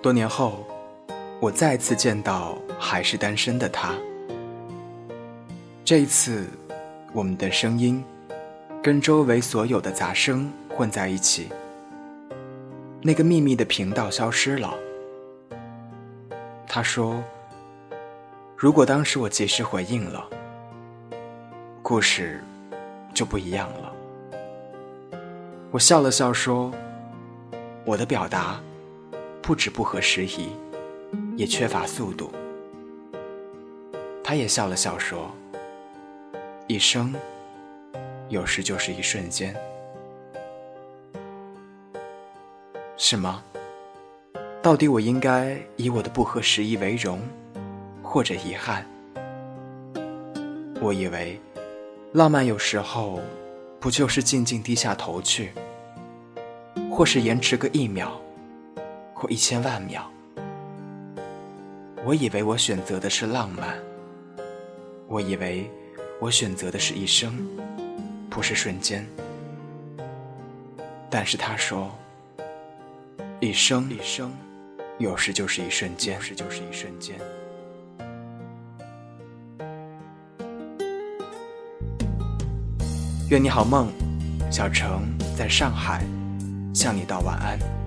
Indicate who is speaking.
Speaker 1: 多年后，我再次见到还是单身的他。这一次，我们的声音跟周围所有的杂声混在一起，那个秘密的频道消失了。他说：“如果当时我及时回应了，故事就不一样了。”我笑了笑说：“我的表达不止不合时宜，也缺乏速度。”他也笑了笑说：“一生有时就是一瞬间，是吗？到底我应该以我的不合时宜为荣，或者遗憾？我以为浪漫有时候……”不就是静静低下头去，或是延迟个一秒，或一千万秒？我以为我选择的是浪漫，我以为我选择的是一生，不是瞬间。但是他说，一生一生，有时就是一瞬间，有时就是一瞬间。愿你好梦，小程在上海向你道晚安。